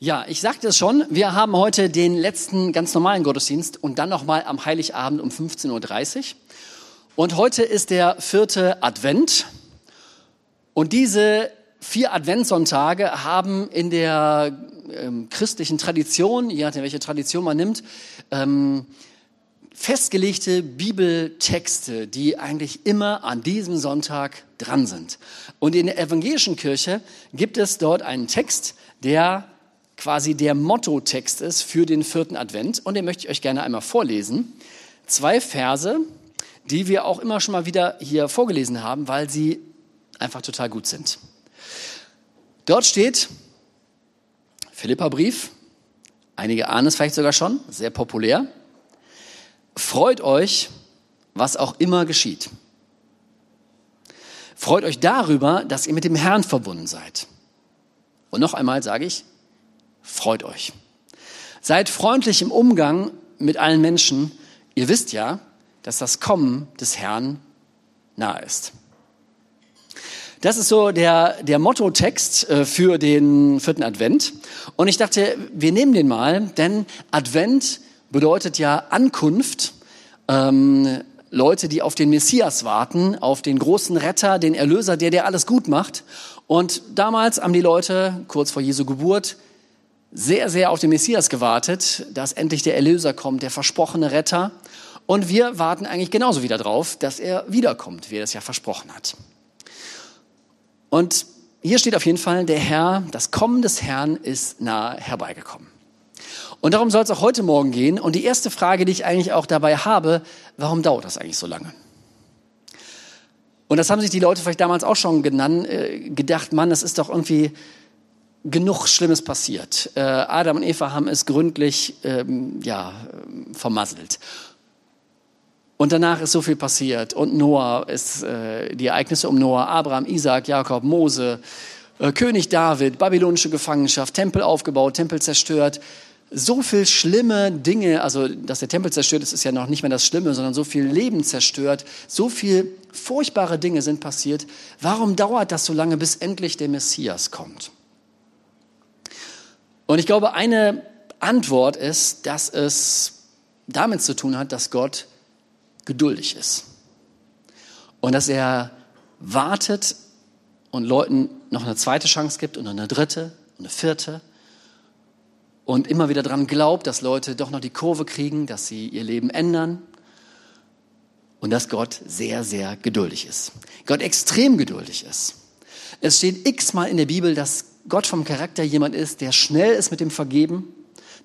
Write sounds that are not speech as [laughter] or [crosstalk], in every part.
Ja, ich sagte es schon, wir haben heute den letzten ganz normalen Gottesdienst und dann nochmal am Heiligabend um 15.30 Uhr. Und heute ist der vierte Advent. Und diese vier Adventssonntage haben in der ähm, christlichen Tradition, je nachdem welche Tradition man nimmt, ähm, festgelegte Bibeltexte, die eigentlich immer an diesem Sonntag dran sind. Und in der evangelischen Kirche gibt es dort einen Text, der quasi der Mottotext ist für den vierten Advent. Und den möchte ich euch gerne einmal vorlesen. Zwei Verse, die wir auch immer schon mal wieder hier vorgelesen haben, weil sie einfach total gut sind. Dort steht Philippa-Brief, einige ahnen es vielleicht sogar schon, sehr populär. Freut euch, was auch immer geschieht. Freut euch darüber, dass ihr mit dem Herrn verbunden seid. Und noch einmal sage ich, freut euch. Seid freundlich im Umgang mit allen Menschen. Ihr wisst ja, dass das Kommen des Herrn nahe ist. Das ist so der, der Mottotext äh, für den vierten Advent. Und ich dachte, wir nehmen den mal, denn Advent bedeutet ja Ankunft. Ähm, Leute, die auf den Messias warten, auf den großen Retter, den Erlöser, der der alles gut macht. Und damals haben die Leute kurz vor Jesu Geburt sehr, sehr auf den Messias gewartet, dass endlich der Erlöser kommt, der versprochene Retter. Und wir warten eigentlich genauso wieder drauf, dass er wiederkommt, wie er das ja versprochen hat. Und hier steht auf jeden Fall, der Herr, das Kommen des Herrn ist nahe herbeigekommen. Und darum soll es auch heute Morgen gehen. Und die erste Frage, die ich eigentlich auch dabei habe, warum dauert das eigentlich so lange? Und das haben sich die Leute vielleicht damals auch schon genannt, äh, gedacht, Mann, das ist doch irgendwie genug Schlimmes passiert. Äh, Adam und Eva haben es gründlich ähm, ja, vermasselt. Und danach ist so viel passiert. Und Noah ist äh, die Ereignisse um Noah, Abraham, Isaac, Jakob, Mose, äh, König David, babylonische Gefangenschaft, Tempel aufgebaut, Tempel zerstört. So viel schlimme Dinge, also dass der Tempel zerstört ist, ist ja noch nicht mehr das Schlimme, sondern so viel Leben zerstört, so viel furchtbare Dinge sind passiert. Warum dauert das so lange, bis endlich der Messias kommt? Und ich glaube, eine Antwort ist, dass es damit zu tun hat, dass Gott geduldig ist. Und dass er wartet und Leuten noch eine zweite Chance gibt und eine dritte und eine vierte. Und immer wieder daran glaubt, dass Leute doch noch die Kurve kriegen, dass sie ihr Leben ändern. Und dass Gott sehr, sehr geduldig ist. Gott extrem geduldig ist. Es steht x-mal in der Bibel, dass Gott vom Charakter jemand ist, der schnell ist mit dem Vergeben,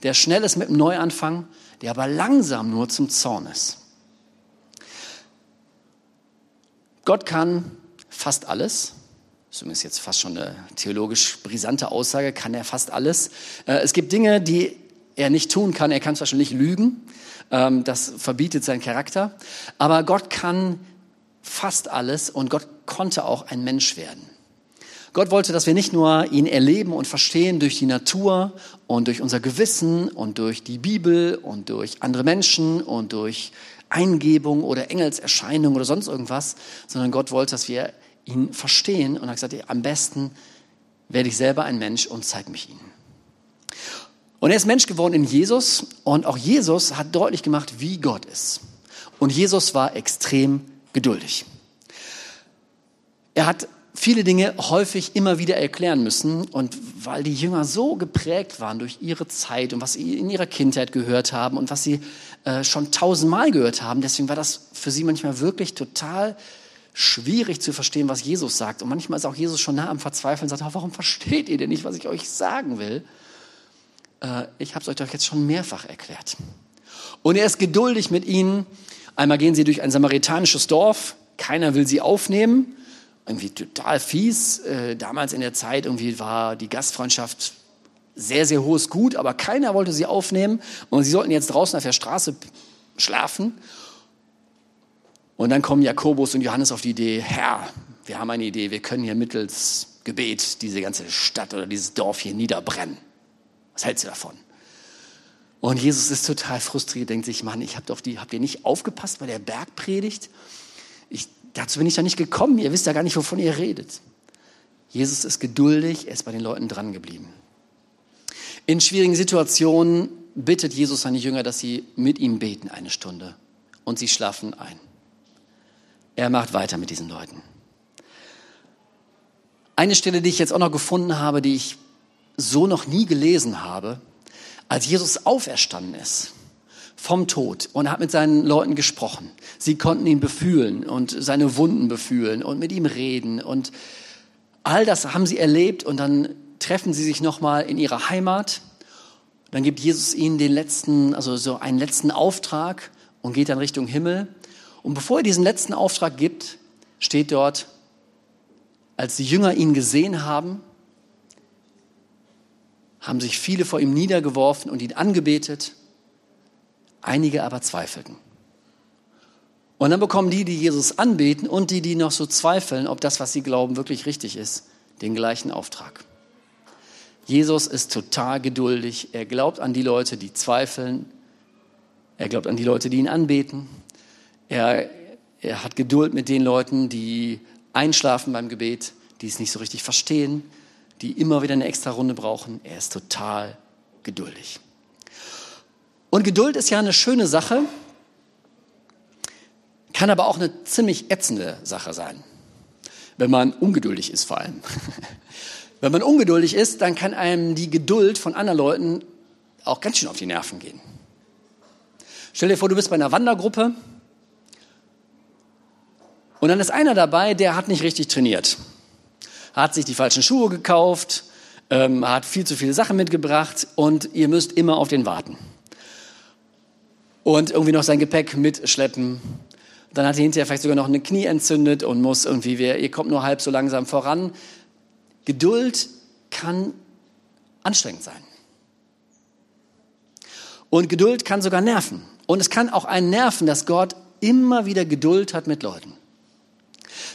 der schnell ist mit dem Neuanfang, der aber langsam nur zum Zorn ist. Gott kann fast alles. Zumindest jetzt fast schon eine theologisch brisante Aussage, kann er fast alles. Äh, es gibt Dinge, die er nicht tun kann. Er kann zwar schon nicht lügen, ähm, das verbietet sein Charakter, aber Gott kann fast alles und Gott konnte auch ein Mensch werden. Gott wollte, dass wir nicht nur ihn erleben und verstehen durch die Natur und durch unser Gewissen und durch die Bibel und durch andere Menschen und durch Eingebung oder Engelserscheinung oder sonst irgendwas, sondern Gott wollte, dass wir ihn verstehen und hat gesagt, am besten werde ich selber ein Mensch und zeige mich ihnen. Und er ist Mensch geworden in Jesus und auch Jesus hat deutlich gemacht, wie Gott ist. Und Jesus war extrem geduldig. Er hat viele Dinge häufig immer wieder erklären müssen. Und weil die Jünger so geprägt waren durch ihre Zeit und was sie in ihrer Kindheit gehört haben und was sie äh, schon tausendmal gehört haben, deswegen war das für sie manchmal wirklich total schwierig zu verstehen, was Jesus sagt. Und manchmal ist auch Jesus schon nah am Verzweifeln und sagt, oh, warum versteht ihr denn nicht, was ich euch sagen will? Äh, ich habe es euch doch jetzt schon mehrfach erklärt. Und er ist geduldig mit ihnen. Einmal gehen sie durch ein samaritanisches Dorf. Keiner will sie aufnehmen irgendwie total fies. Äh, damals in der Zeit irgendwie war die Gastfreundschaft sehr, sehr hohes Gut, aber keiner wollte sie aufnehmen und sie sollten jetzt draußen auf der Straße schlafen. Und dann kommen Jakobus und Johannes auf die Idee, Herr, wir haben eine Idee, wir können hier mittels Gebet diese ganze Stadt oder dieses Dorf hier niederbrennen. Was hältst du davon? Und Jesus ist total frustriert, denkt sich, Mann, ich hab doch die, habt ihr nicht aufgepasst bei der Bergpredigt? Ich Dazu bin ich ja nicht gekommen. Ihr wisst ja gar nicht, wovon ihr redet. Jesus ist geduldig, er ist bei den Leuten dran geblieben. In schwierigen Situationen bittet Jesus seine Jünger, dass sie mit ihm beten eine Stunde. Und sie schlafen ein. Er macht weiter mit diesen Leuten. Eine Stelle, die ich jetzt auch noch gefunden habe, die ich so noch nie gelesen habe, als Jesus auferstanden ist vom Tod und hat mit seinen Leuten gesprochen. Sie konnten ihn befühlen und seine Wunden befühlen und mit ihm reden und all das haben sie erlebt und dann treffen sie sich nochmal in ihrer Heimat. Dann gibt Jesus ihnen den letzten, also so einen letzten Auftrag und geht dann Richtung Himmel. Und bevor er diesen letzten Auftrag gibt, steht dort, als die Jünger ihn gesehen haben, haben sich viele vor ihm niedergeworfen und ihn angebetet, einige aber zweifelten. Und dann bekommen die, die Jesus anbeten und die, die noch so zweifeln, ob das, was sie glauben, wirklich richtig ist, den gleichen Auftrag. Jesus ist total geduldig. Er glaubt an die Leute, die zweifeln. Er glaubt an die Leute, die ihn anbeten. Er, er hat Geduld mit den Leuten, die einschlafen beim Gebet, die es nicht so richtig verstehen, die immer wieder eine extra Runde brauchen. Er ist total geduldig. Und Geduld ist ja eine schöne Sache, kann aber auch eine ziemlich ätzende Sache sein, wenn man ungeduldig ist vor allem. [laughs] Wenn man ungeduldig ist, dann kann einem die Geduld von anderen Leuten auch ganz schön auf die Nerven gehen. Stell dir vor, du bist bei einer Wandergruppe und dann ist einer dabei, der hat nicht richtig trainiert. Hat sich die falschen Schuhe gekauft, ähm, hat viel zu viele Sachen mitgebracht und ihr müsst immer auf den warten. Und irgendwie noch sein Gepäck mitschleppen. Dann hat er hinterher vielleicht sogar noch eine Knie entzündet und muss irgendwie, ihr kommt nur halb so langsam voran. Geduld kann anstrengend sein. Und Geduld kann sogar nerven. Und es kann auch einen nerven, dass Gott immer wieder Geduld hat mit Leuten.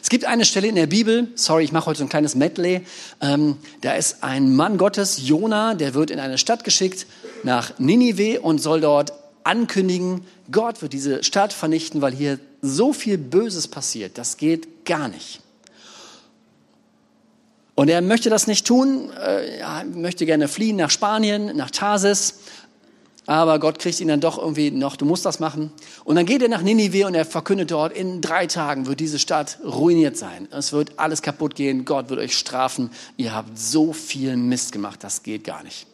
Es gibt eine Stelle in der Bibel, sorry, ich mache heute so ein kleines Medley, ähm, da ist ein Mann Gottes, Jona, der wird in eine Stadt geschickt, nach Ninive und soll dort ankündigen, Gott wird diese Stadt vernichten, weil hier so viel Böses passiert. Das geht gar nicht. Und er möchte das nicht tun, äh, er möchte gerne fliehen nach Spanien, nach Tarsis aber Gott kriegt ihn dann doch irgendwie noch, du musst das machen. Und dann geht er nach Ninive und er verkündet dort, in drei Tagen wird diese Stadt ruiniert sein. Es wird alles kaputt gehen, Gott wird euch strafen. Ihr habt so viel Mist gemacht, das geht gar nicht.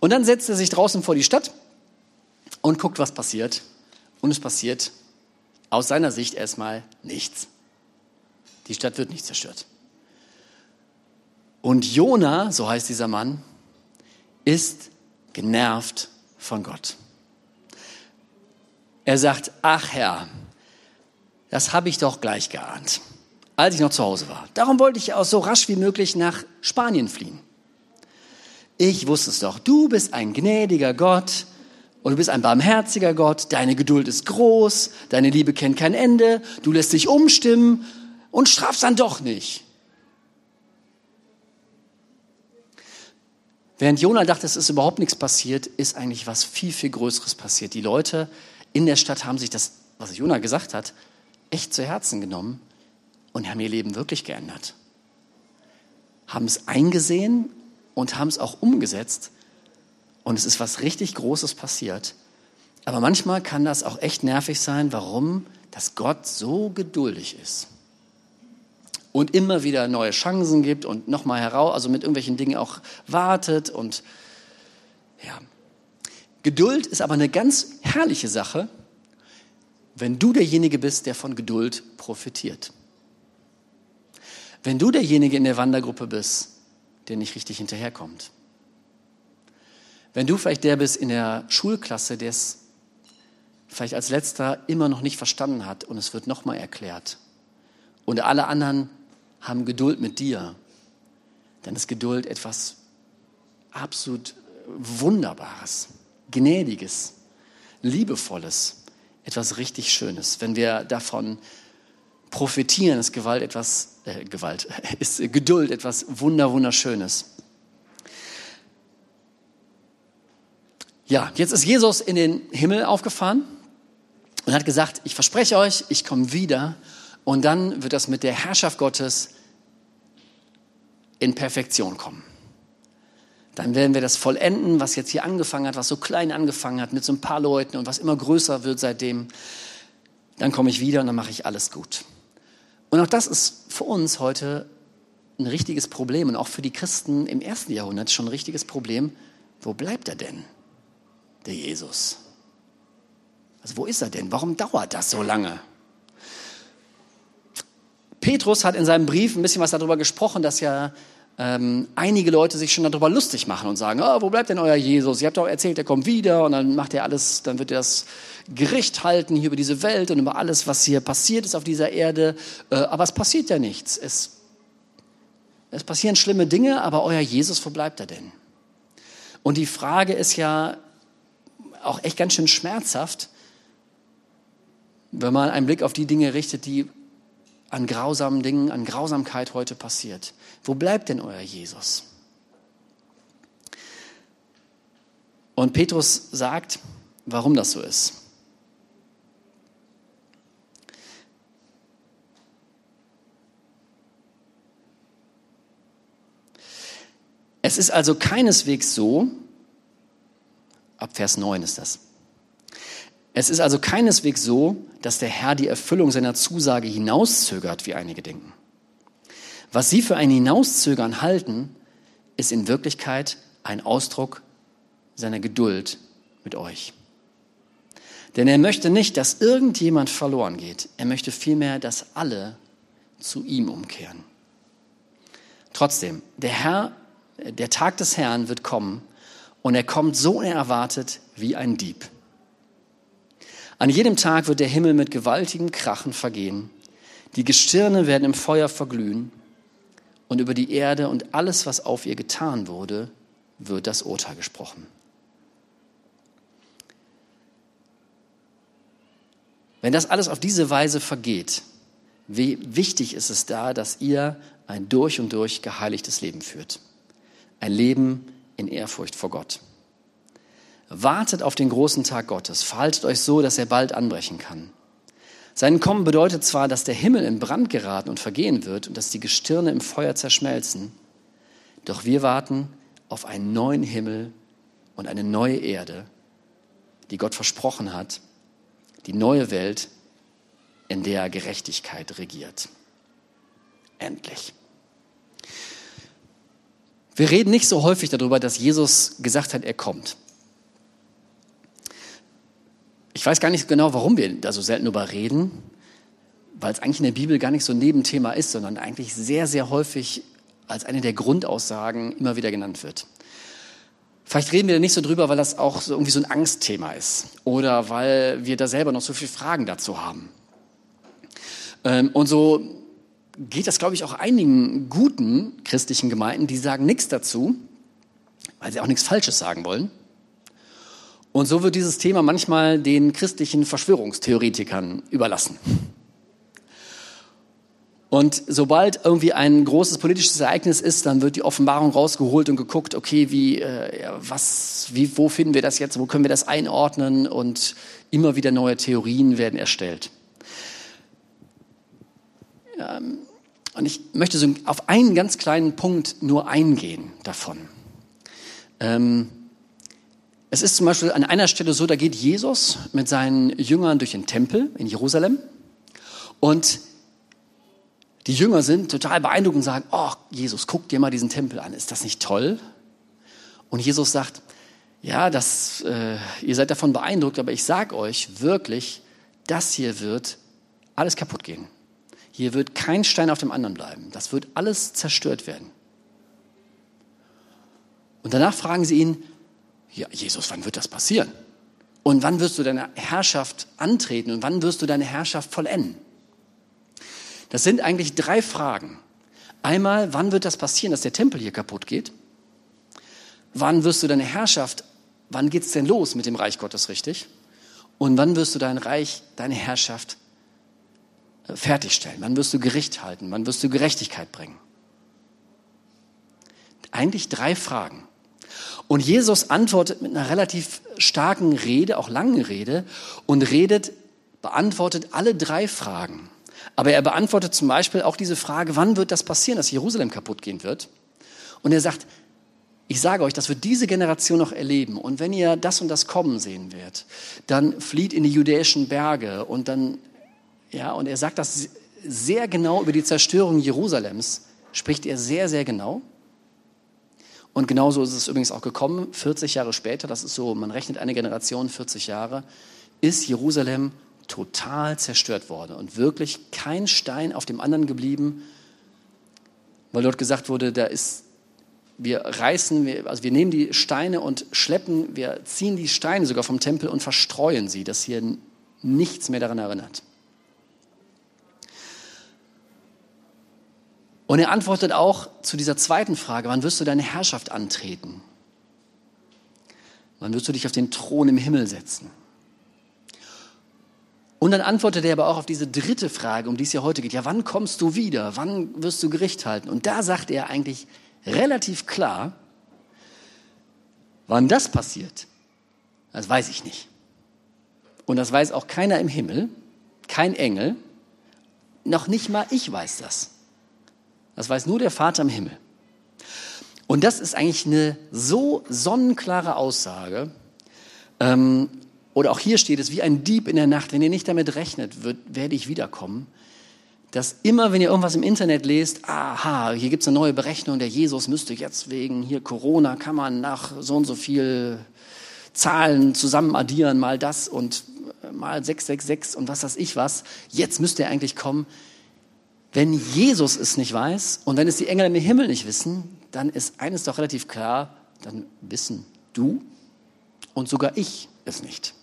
Und dann setzt er sich draußen vor die Stadt und guckt, was passiert. Und es passiert aus seiner Sicht erstmal nichts. Die Stadt wird nicht zerstört. Und Jona, so heißt dieser Mann, ist genervt von Gott. Er sagt, ach Herr, das habe ich doch gleich geahnt, als ich noch zu Hause war. Darum wollte ich auch so rasch wie möglich nach Spanien fliehen. Ich wusste es doch, du bist ein gnädiger Gott und du bist ein barmherziger Gott, deine Geduld ist groß, deine Liebe kennt kein Ende, du lässt dich umstimmen und strafst dann doch nicht. Während Jona dachte, es ist überhaupt nichts passiert, ist eigentlich was viel, viel Größeres passiert. Die Leute in der Stadt haben sich das, was Jona gesagt hat, echt zu Herzen genommen und haben ihr Leben wirklich geändert. Haben es eingesehen und haben es auch umgesetzt. Und es ist was richtig Großes passiert. Aber manchmal kann das auch echt nervig sein, warum? Dass Gott so geduldig ist und immer wieder neue Chancen gibt und nochmal heraus, also mit irgendwelchen Dingen auch wartet und ja. Geduld ist aber eine ganz herrliche Sache, wenn du derjenige bist, der von Geduld profitiert. Wenn du derjenige in der Wandergruppe bist, der nicht richtig hinterherkommt. Wenn du vielleicht der bist in der Schulklasse, der es vielleicht als letzter immer noch nicht verstanden hat und es wird nochmal erklärt. Und alle anderen haben Geduld mit dir, dann ist Geduld etwas absolut Wunderbares, Gnädiges, Liebevolles, etwas richtig Schönes. Wenn wir davon profitieren, ist Gewalt etwas, äh, Gewalt, [laughs] ist Geduld etwas Wunder, Wunderschönes. Ja, jetzt ist Jesus in den Himmel aufgefahren und hat gesagt, ich verspreche euch, ich komme wieder und dann wird das mit der Herrschaft Gottes in Perfektion kommen. Dann werden wir das vollenden, was jetzt hier angefangen hat, was so klein angefangen hat mit so ein paar Leuten und was immer größer wird seitdem. Dann komme ich wieder und dann mache ich alles gut. Und auch das ist für uns heute ein richtiges Problem und auch für die Christen im ersten Jahrhundert schon ein richtiges Problem. Wo bleibt er denn, der Jesus? Also wo ist er denn? Warum dauert das so lange? Petrus hat in seinem Brief ein bisschen was darüber gesprochen, dass ja ähm, einige Leute sich schon darüber lustig machen und sagen, oh, wo bleibt denn euer Jesus? Ihr habt doch erzählt, er kommt wieder und dann macht er alles, dann wird er das Gericht halten hier über diese Welt und über alles, was hier passiert ist auf dieser Erde. Äh, aber es passiert ja nichts. Es, es passieren schlimme Dinge, aber euer Jesus, wo bleibt er denn? Und die Frage ist ja auch echt ganz schön schmerzhaft, wenn man einen Blick auf die Dinge richtet, die an grausamen Dingen, an Grausamkeit heute passiert. Wo bleibt denn euer Jesus? Und Petrus sagt, warum das so ist. Es ist also keineswegs so, ab Vers 9 ist das, es ist also keineswegs so, dass der Herr die Erfüllung seiner Zusage hinauszögert, wie einige denken. Was sie für ein Hinauszögern halten, ist in Wirklichkeit ein Ausdruck seiner Geduld mit euch. Denn er möchte nicht, dass irgendjemand verloren geht. Er möchte vielmehr, dass alle zu ihm umkehren. Trotzdem, der Herr, der Tag des Herrn wird kommen und er kommt so unerwartet wie ein Dieb. An jedem Tag wird der Himmel mit gewaltigem Krachen vergehen. Die Gestirne werden im Feuer verglühen und über die Erde und alles, was auf ihr getan wurde, wird das Urteil gesprochen. Wenn das alles auf diese Weise vergeht, wie wichtig ist es da, dass ihr ein durch und durch geheiligtes Leben führt. Ein Leben in Ehrfurcht vor Gott. Wartet auf den großen Tag Gottes. Verhaltet euch so, dass er bald anbrechen kann. Sein Kommen bedeutet zwar, dass der Himmel in Brand geraten und vergehen wird und dass die Gestirne im Feuer zerschmelzen, doch wir warten auf einen neuen Himmel und eine neue Erde, die Gott versprochen hat, die neue Welt, in der Gerechtigkeit regiert. Endlich. Wir reden nicht so häufig darüber, dass Jesus gesagt hat, er kommt. Ich weiß gar nicht genau, warum wir da so selten darüber reden, weil es eigentlich in der Bibel gar nicht so ein Nebenthema ist, sondern eigentlich sehr, sehr häufig als eine der Grundaussagen immer wieder genannt wird. Vielleicht reden wir da nicht so drüber, weil das auch so irgendwie so ein Angstthema ist oder weil wir da selber noch so viele Fragen dazu haben. Ähm, und so geht das, glaube ich, auch einigen guten christlichen Gemeinden, die sagen nichts dazu, weil sie auch nichts Falsches sagen wollen. Und so wird dieses Thema manchmal den christlichen Verschwörungstheoretikern überlassen. Und sobald irgendwie ein großes politisches Ereignis ist, dann wird die Offenbarung rausgeholt und geguckt, okay, wie, äh, was, wie, wo finden wir das jetzt, wo können wir das einordnen und immer wieder neue Theorien werden erstellt. Ähm, und ich möchte so auf einen ganz kleinen Punkt nur eingehen davon. Ähm, es ist zum Beispiel an einer Stelle so, da geht Jesus mit seinen Jüngern durch den Tempel in Jerusalem und die Jünger sind total beeindruckt und sagen, oh Jesus, guck dir mal diesen Tempel an, ist das nicht toll? Und Jesus sagt, ja, das, äh, ihr seid davon beeindruckt, aber ich sage euch wirklich, das hier wird alles kaputt gehen. Hier wird kein Stein auf dem anderen bleiben. Das wird alles zerstört werden. Und danach fragen sie ihn, ja, Jesus, wann wird das passieren? Und wann wirst du deine Herrschaft antreten und wann wirst du deine Herrschaft vollenden? Das sind eigentlich drei Fragen. Einmal, wann wird das passieren, dass der Tempel hier kaputt geht? Wann wirst du deine Herrschaft, wann geht es denn los mit dem Reich Gottes richtig? Und wann wirst du dein Reich, deine Herrschaft äh, fertigstellen? Wann wirst du Gericht halten? Wann wirst du Gerechtigkeit bringen? Eigentlich drei Fragen. Und Jesus antwortet mit einer relativ starken Rede, auch langen Rede, und redet, beantwortet alle drei Fragen. Aber er beantwortet zum Beispiel auch diese Frage, wann wird das passieren, dass Jerusalem kaputt gehen wird? Und er sagt, ich sage euch, das wird diese Generation noch erleben. Und wenn ihr das und das kommen sehen werdet, dann flieht in die judäischen Berge und dann, ja, und er sagt das sehr genau über die Zerstörung Jerusalems, spricht er sehr, sehr genau. Und genauso ist es übrigens auch gekommen, 40 Jahre später, das ist so, man rechnet eine Generation, 40 Jahre, ist Jerusalem total zerstört worden und wirklich kein Stein auf dem anderen geblieben, weil dort gesagt wurde, da ist, wir reißen, wir, also wir nehmen die Steine und schleppen, wir ziehen die Steine sogar vom Tempel und verstreuen sie, dass hier nichts mehr daran erinnert. Und er antwortet auch zu dieser zweiten Frage, wann wirst du deine Herrschaft antreten? Wann wirst du dich auf den Thron im Himmel setzen? Und dann antwortet er aber auch auf diese dritte Frage, um die es ja heute geht. Ja, wann kommst du wieder? Wann wirst du Gericht halten? Und da sagt er eigentlich relativ klar, wann das passiert, das weiß ich nicht. Und das weiß auch keiner im Himmel, kein Engel, noch nicht mal ich weiß das. Das weiß nur der Vater im Himmel. Und das ist eigentlich eine so sonnenklare Aussage, ähm, oder auch hier steht es, wie ein Dieb in der Nacht, wenn ihr nicht damit rechnet, wird, werde ich wiederkommen. Dass immer, wenn ihr irgendwas im Internet lest, aha, hier gibt es eine neue Berechnung, der Jesus müsste jetzt wegen hier Corona, kann man nach so und so viel Zahlen zusammen addieren, mal das und mal 666 und was weiß ich was. Jetzt müsste er eigentlich kommen. Wenn Jesus es nicht weiß und wenn es die Engel im Himmel nicht wissen, dann ist eines doch relativ klar, dann wissen du und sogar ich es nicht.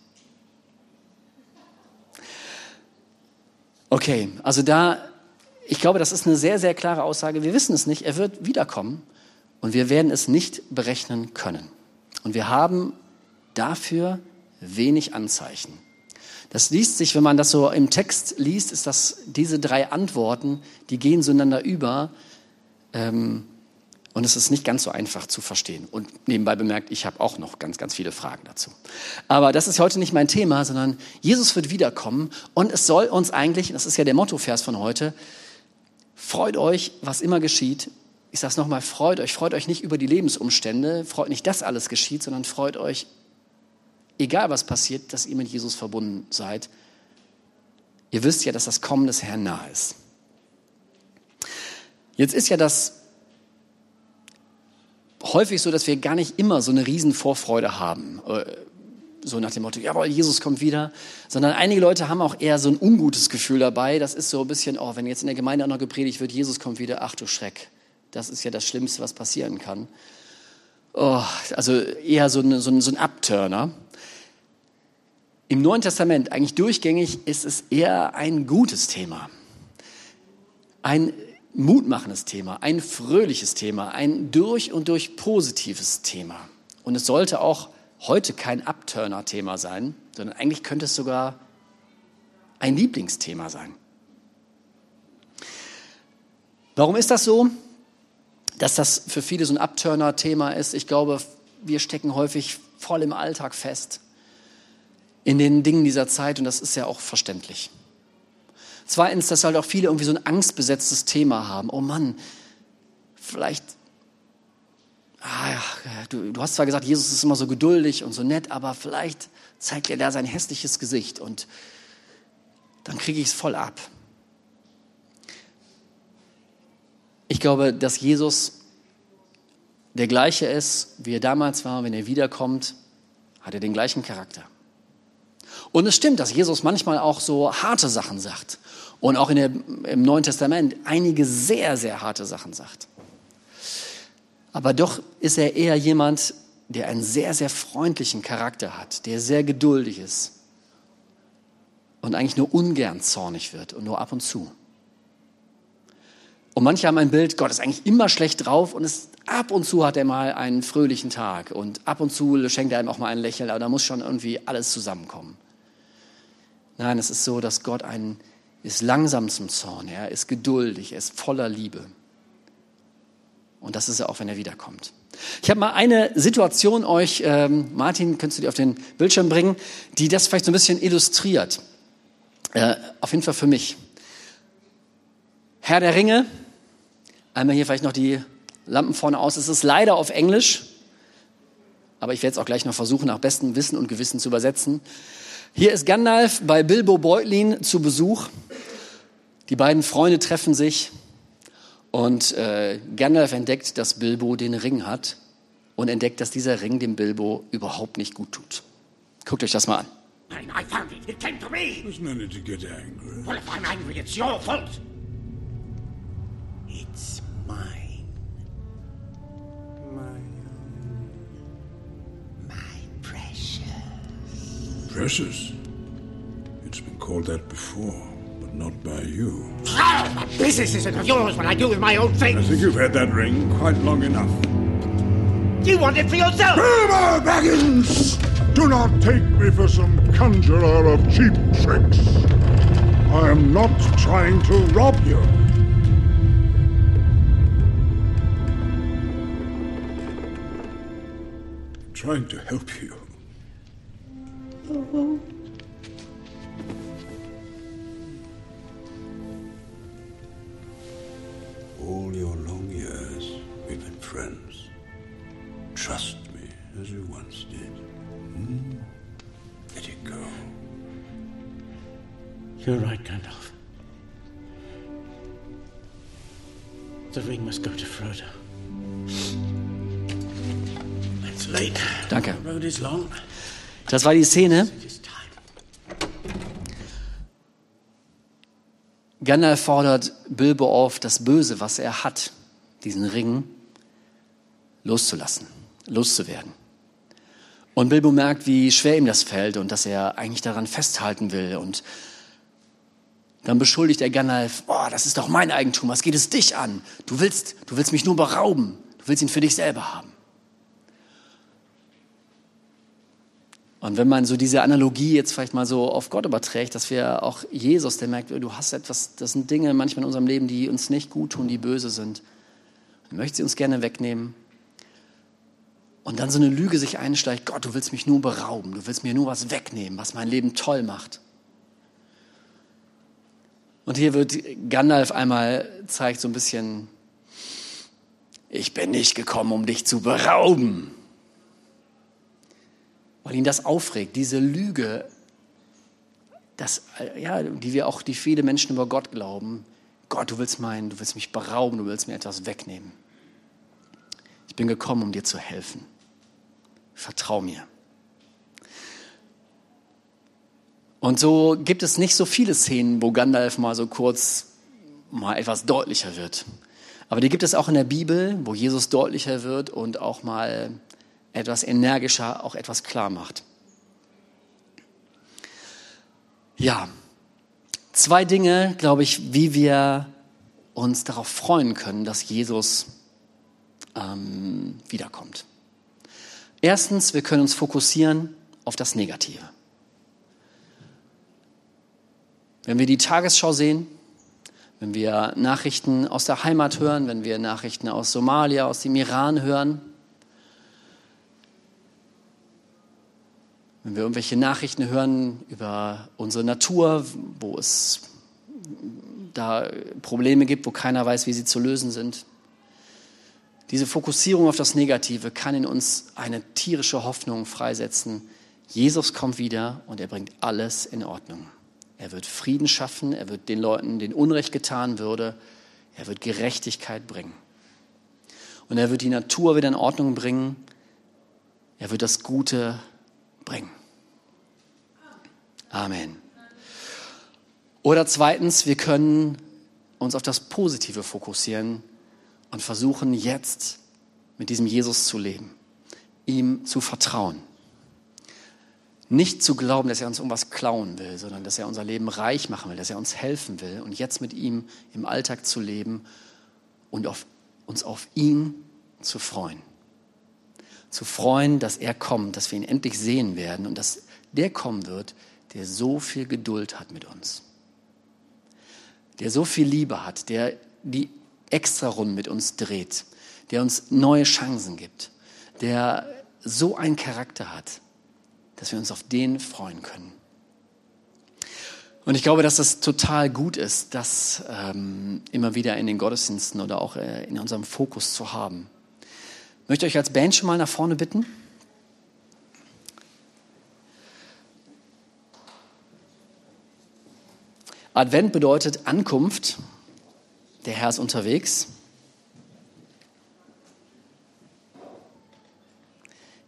Okay, also da, ich glaube, das ist eine sehr, sehr klare Aussage. Wir wissen es nicht. Er wird wiederkommen und wir werden es nicht berechnen können. Und wir haben dafür wenig Anzeichen. Das liest sich, wenn man das so im Text liest, ist das diese drei Antworten, die gehen zueinander über. Ähm, und es ist nicht ganz so einfach zu verstehen. Und nebenbei bemerkt, ich habe auch noch ganz, ganz viele Fragen dazu. Aber das ist heute nicht mein Thema, sondern Jesus wird wiederkommen. Und es soll uns eigentlich, das ist ja der Mottovers von heute, freut euch, was immer geschieht. Ich sage es nochmal, freut euch. Freut euch nicht über die Lebensumstände. Freut nicht, dass alles geschieht, sondern freut euch, egal was passiert, dass ihr mit Jesus verbunden seid. Ihr wisst ja, dass das Kommen des Herrn nahe ist. Jetzt ist ja das häufig so, dass wir gar nicht immer so eine riesen Vorfreude haben. Äh, so nach dem Motto, jawohl, Jesus kommt wieder. Sondern einige Leute haben auch eher so ein ungutes Gefühl dabei. Das ist so ein bisschen, oh, wenn jetzt in der Gemeinde auch noch gepredigt wird, Jesus kommt wieder, ach du Schreck. Das ist ja das Schlimmste, was passieren kann. Oh, also eher so, eine, so, ein, so ein Abturner. Im Neuen Testament, eigentlich durchgängig, ist es eher ein gutes Thema. Ein mutmachendes Thema, ein fröhliches Thema, ein durch und durch positives Thema. Und es sollte auch heute kein Abturner-Thema sein, sondern eigentlich könnte es sogar ein Lieblingsthema sein. Warum ist das so? Dass das für viele so ein Abturner-Thema ist. Ich glaube, wir stecken häufig voll im Alltag fest, in den Dingen dieser Zeit und das ist ja auch verständlich. Zweitens, dass halt auch viele irgendwie so ein angstbesetztes Thema haben. Oh Mann, vielleicht, ah, ja, du, du hast zwar gesagt, Jesus ist immer so geduldig und so nett, aber vielleicht zeigt er da sein hässliches Gesicht und dann kriege ich es voll ab. Ich glaube, dass Jesus der gleiche ist, wie er damals war. Wenn er wiederkommt, hat er den gleichen Charakter. Und es stimmt, dass Jesus manchmal auch so harte Sachen sagt und auch in der, im Neuen Testament einige sehr, sehr harte Sachen sagt. Aber doch ist er eher jemand, der einen sehr, sehr freundlichen Charakter hat, der sehr geduldig ist und eigentlich nur ungern zornig wird und nur ab und zu. Und manche haben ein Bild, Gott ist eigentlich immer schlecht drauf und es, ab und zu hat er mal einen fröhlichen Tag und ab und zu schenkt er einem auch mal ein Lächeln, aber da muss schon irgendwie alles zusammenkommen. Nein, es ist so, dass Gott einen ist langsam zum Zorn, er ist geduldig, er ist voller Liebe. Und das ist er auch, wenn er wiederkommt. Ich habe mal eine Situation euch, ähm, Martin, könntest du die auf den Bildschirm bringen, die das vielleicht so ein bisschen illustriert. Äh, auf jeden Fall für mich. Herr der Ringe, einmal hier vielleicht noch die Lampen vorne aus. Es ist leider auf Englisch. aber ich werde es auch gleich noch versuchen, nach bestem Wissen und Gewissen zu übersetzen. Hier ist Gandalf bei Bilbo Beutlin zu Besuch. Die beiden Freunde treffen sich und äh, Gandalf entdeckt, dass Bilbo den Ring hat und entdeckt, dass dieser Ring dem Bilbo überhaupt nicht gut tut. Guckt euch das mal an. I found it. It came to me. There's no need to get angry. Well, if I'm angry, it's your fault. It's Precious? It's been called that before, but not by you. Oh, my business isn't of yours when I do with my own things. I think you've had that ring quite long enough. You want it for yourself! Bilbo Baggins! Do not take me for some conjurer of cheap tricks. I am not trying to rob you. I'm trying to help you. All your long years, we've been friends. Trust me as you once did. Hmm? Let it go. You're right, Gandalf. The ring must go to Frodo. It's late. Danke. The road is long. Das war die Szene. Gandalf fordert Bilbo auf, das Böse, was er hat, diesen Ring, loszulassen, loszuwerden. Und Bilbo merkt, wie schwer ihm das fällt und dass er eigentlich daran festhalten will. Und dann beschuldigt er Gandalf, oh, das ist doch mein Eigentum, was geht es dich an? Du willst, du willst mich nur berauben, du willst ihn für dich selber haben. Und wenn man so diese Analogie jetzt vielleicht mal so auf Gott überträgt, dass wir auch Jesus, der merkt, du hast etwas, das sind Dinge manchmal in unserem Leben, die uns nicht gut tun, die böse sind. Dann möchte sie uns gerne wegnehmen. Und dann so eine Lüge sich einsteigt, Gott, du willst mich nur berauben, du willst mir nur was wegnehmen, was mein Leben toll macht. Und hier wird Gandalf einmal zeigt so ein bisschen, ich bin nicht gekommen, um dich zu berauben. Weil ihn das aufregt, diese Lüge, das, ja, die wir auch, die viele Menschen über Gott glauben. Gott, du willst meinen, du willst mich berauben, du willst mir etwas wegnehmen. Ich bin gekommen, um dir zu helfen. Vertrau mir. Und so gibt es nicht so viele Szenen, wo Gandalf mal so kurz mal etwas deutlicher wird. Aber die gibt es auch in der Bibel, wo Jesus deutlicher wird und auch mal etwas energischer, auch etwas klar macht. Ja, zwei Dinge, glaube ich, wie wir uns darauf freuen können, dass Jesus ähm, wiederkommt. Erstens, wir können uns fokussieren auf das Negative. Wenn wir die Tagesschau sehen, wenn wir Nachrichten aus der Heimat hören, wenn wir Nachrichten aus Somalia, aus dem Iran hören, wenn wir irgendwelche Nachrichten hören über unsere Natur, wo es da Probleme gibt, wo keiner weiß, wie sie zu lösen sind. Diese Fokussierung auf das Negative kann in uns eine tierische Hoffnung freisetzen. Jesus kommt wieder und er bringt alles in Ordnung. Er wird Frieden schaffen, er wird den Leuten, denen Unrecht getan würde, er wird Gerechtigkeit bringen. Und er wird die Natur wieder in Ordnung bringen, er wird das Gute bringen. Amen. Oder zweitens, wir können uns auf das Positive fokussieren und versuchen jetzt mit diesem Jesus zu leben, ihm zu vertrauen. Nicht zu glauben, dass er uns irgendwas klauen will, sondern dass er unser Leben reich machen will, dass er uns helfen will und jetzt mit ihm im Alltag zu leben und auf, uns auf ihn zu freuen. Zu freuen, dass er kommt, dass wir ihn endlich sehen werden und dass der kommen wird, der so viel Geduld hat mit uns. Der so viel Liebe hat, der die extra Runden mit uns dreht, der uns neue Chancen gibt, der so einen Charakter hat, dass wir uns auf den freuen können. Und ich glaube, dass das total gut ist, das ähm, immer wieder in den Gottesdiensten oder auch äh, in unserem Fokus zu haben möchte euch als Band schon mal nach vorne bitten. Advent bedeutet Ankunft. Der Herr ist unterwegs.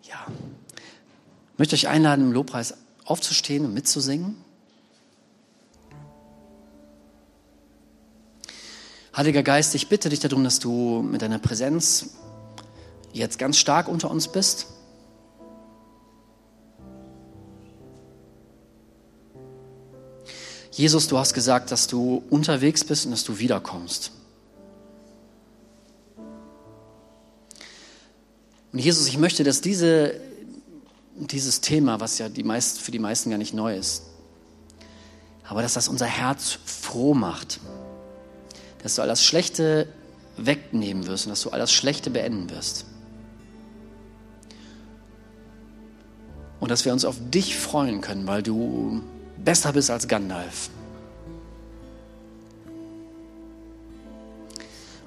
Ja. Ich möchte euch einladen, im Lobpreis aufzustehen und mitzusingen. Heiliger Geist, ich bitte dich darum, dass du mit deiner Präsenz jetzt ganz stark unter uns bist. Jesus, du hast gesagt, dass du unterwegs bist und dass du wiederkommst. Und Jesus, ich möchte, dass diese, dieses Thema, was ja die meist, für die meisten gar nicht neu ist, aber dass das unser Herz froh macht, dass du all das Schlechte wegnehmen wirst und dass du all das Schlechte beenden wirst. Und dass wir uns auf dich freuen können, weil du besser bist als Gandalf.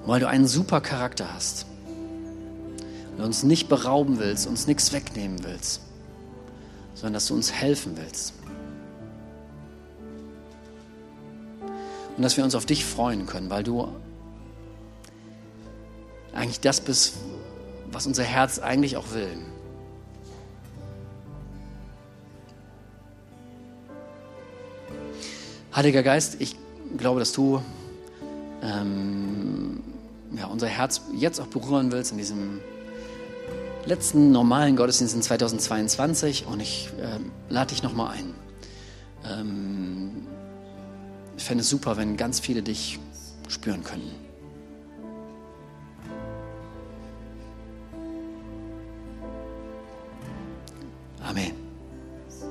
Weil du einen super Charakter hast. Und uns nicht berauben willst, uns nichts wegnehmen willst, sondern dass du uns helfen willst. Und dass wir uns auf dich freuen können, weil du eigentlich das bist, was unser Herz eigentlich auch will. Heiliger Geist, ich glaube, dass du ähm, ja, unser Herz jetzt auch berühren willst in diesem letzten normalen Gottesdienst in 2022 und ich ähm, lade dich nochmal ein. Ähm, ich fände es super, wenn ganz viele dich spüren könnten.